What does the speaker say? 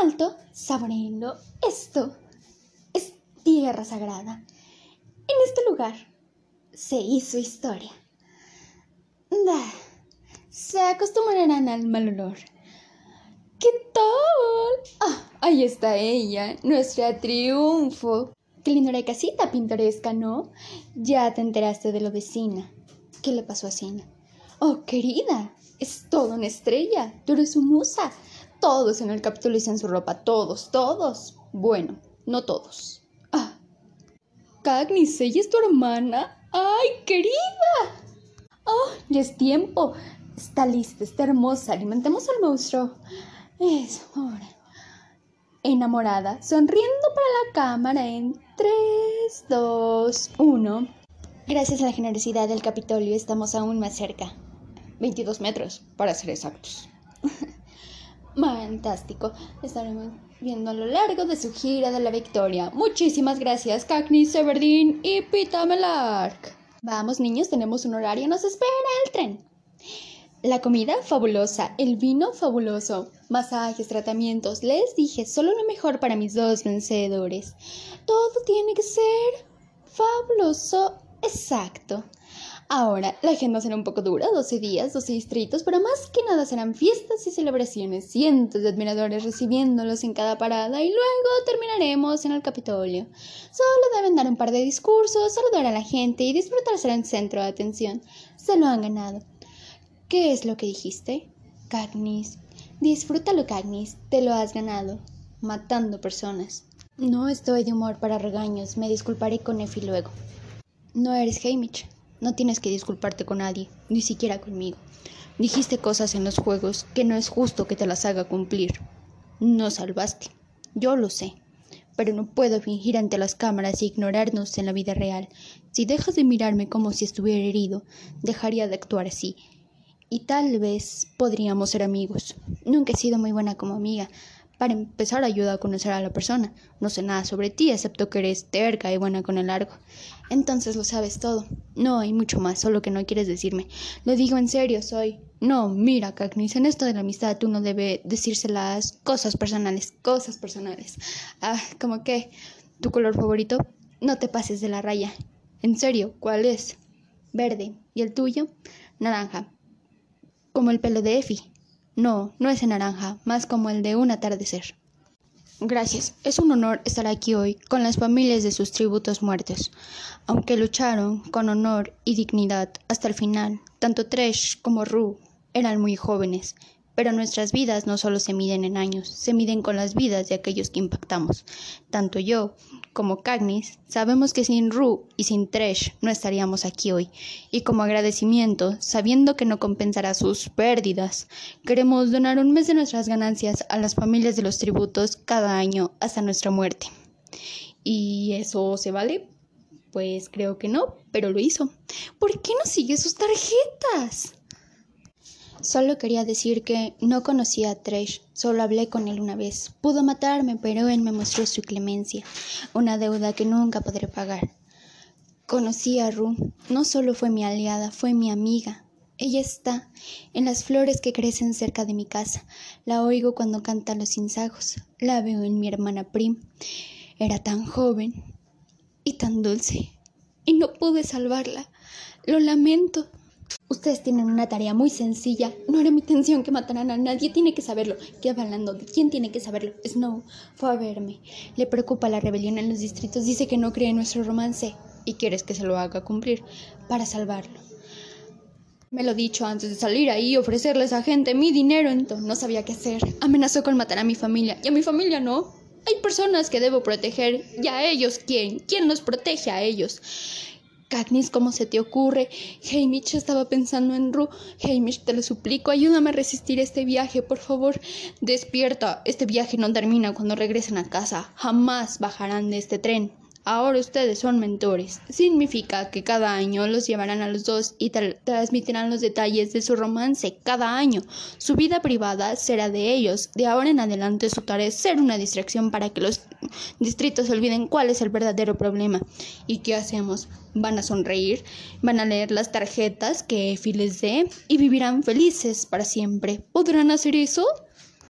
Alto, saboreando. Esto es tierra sagrada. En este lugar se hizo historia. Da, se acostumbrarán al mal olor. ¿Qué tal? Ah, ahí está ella, nuestra triunfo. Qué linda casita pintoresca, ¿no? Ya te enteraste de lo de Sina. ¿Qué le pasó a Sina? Oh, querida, es toda una estrella. Tú eres su musa. Todos en el capítulo dicen su ropa. Todos, todos. Bueno, no todos. Ah. Cagnis, ¿ella es tu hermana? ¡Ay, querida! Oh, ya es tiempo. Está lista, está hermosa. Alimentemos al monstruo. Eso, ahora. Enamorada, sonriendo para la cámara en 3, 2, 1. Gracias a la generosidad del Capitolio estamos aún más cerca. 22 metros, para ser exactos. Fantástico. Estaremos viendo a lo largo de su gira de la victoria. Muchísimas gracias, Cacnis, Severdeen y Pita Melark. Vamos, niños, tenemos un horario. Nos espera el tren. La comida fabulosa, el vino fabuloso, masajes, tratamientos. Les dije solo lo mejor para mis dos vencedores. Todo tiene que ser fabuloso, exacto. Ahora, la agenda será un poco dura, 12 días, 12 distritos, pero más que nada serán fiestas y celebraciones, cientos de admiradores recibiéndolos en cada parada y luego terminaremos en el Capitolio. Solo deben dar un par de discursos, saludar a la gente y disfrutar ser el centro de atención. Se lo han ganado. ¿Qué es lo que dijiste? Cagnis. Disfrútalo, Cagnis, te lo has ganado. Matando personas. No estoy de humor para regaños, me disculparé con Efi luego. No eres Hamish. No tienes que disculparte con nadie, ni siquiera conmigo. Dijiste cosas en los juegos que no es justo que te las haga cumplir. No salvaste. Yo lo sé. Pero no puedo fingir ante las cámaras y ignorarnos en la vida real. Si dejas de mirarme como si estuviera herido, dejaría de actuar así. Y tal vez podríamos ser amigos. Nunca he sido muy buena como amiga, para empezar, ayuda a conocer a la persona. No sé nada sobre ti, excepto que eres terca y buena con el largo. Entonces lo sabes todo. No hay mucho más, solo que no quieres decirme. Lo digo en serio, soy. No, mira, Cagnis, en esto de la amistad tú no debes decirse las cosas personales, cosas personales. Ah, como que, ¿tu color favorito? No te pases de la raya. En serio, ¿cuál es? Verde. ¿Y el tuyo? Naranja. Como el pelo de Effie. No, no es en naranja, más como el de un atardecer. Gracias, es un honor estar aquí hoy con las familias de sus tributos muertos, aunque lucharon con honor y dignidad hasta el final. Tanto Tresh como Ru eran muy jóvenes, pero nuestras vidas no solo se miden en años, se miden con las vidas de aquellos que impactamos. Tanto yo como Cagnis sabemos que sin Ru y sin Tresh no estaríamos aquí hoy. Y como agradecimiento, sabiendo que no compensará sus pérdidas, queremos donar un mes de nuestras ganancias a las familias de los tributos cada año hasta nuestra muerte. ¿Y eso se vale? Pues creo que no, pero lo hizo. ¿Por qué no sigue sus tarjetas? Solo quería decir que no conocía a Tresh, solo hablé con él una vez. Pudo matarme, pero él me mostró su clemencia, una deuda que nunca podré pagar. Conocí a Ru, no solo fue mi aliada, fue mi amiga. Ella está en las flores que crecen cerca de mi casa. La oigo cuando canta los insajos. La veo en mi hermana Prim. Era tan joven y tan dulce. Y no pude salvarla. Lo lamento. Ustedes tienen una tarea muy sencilla. No era mi intención que mataran a nadie. Tiene que saberlo. ¿Qué hablando? ¿De quién tiene que saberlo? Snow fue a verme. Le preocupa la rebelión en los distritos. Dice que no cree en nuestro romance. Y quieres que se lo haga cumplir para salvarlo. Me lo dicho antes de salir ahí y ofrecerles a gente mi dinero. Entonces no sabía qué hacer. Amenazó con matar a mi familia. Y a mi familia no. Hay personas que debo proteger. ¿Y a ellos quién? ¿Quién nos protege a ellos? Katniss, ¿cómo se te ocurre? Hamish estaba pensando en Ru. Hamish, te lo suplico, ayúdame a resistir este viaje, por favor. Despierta. Este viaje no termina cuando regresen a casa. Jamás bajarán de este tren. Ahora ustedes son mentores. Significa que cada año los llevarán a los dos y transmitirán los detalles de su romance cada año. Su vida privada será de ellos. De ahora en adelante su tarea es ser una distracción para que los distritos olviden cuál es el verdadero problema. ¿Y qué hacemos? Van a sonreír, van a leer las tarjetas que Effie les dé y vivirán felices para siempre. ¿Podrán hacer eso?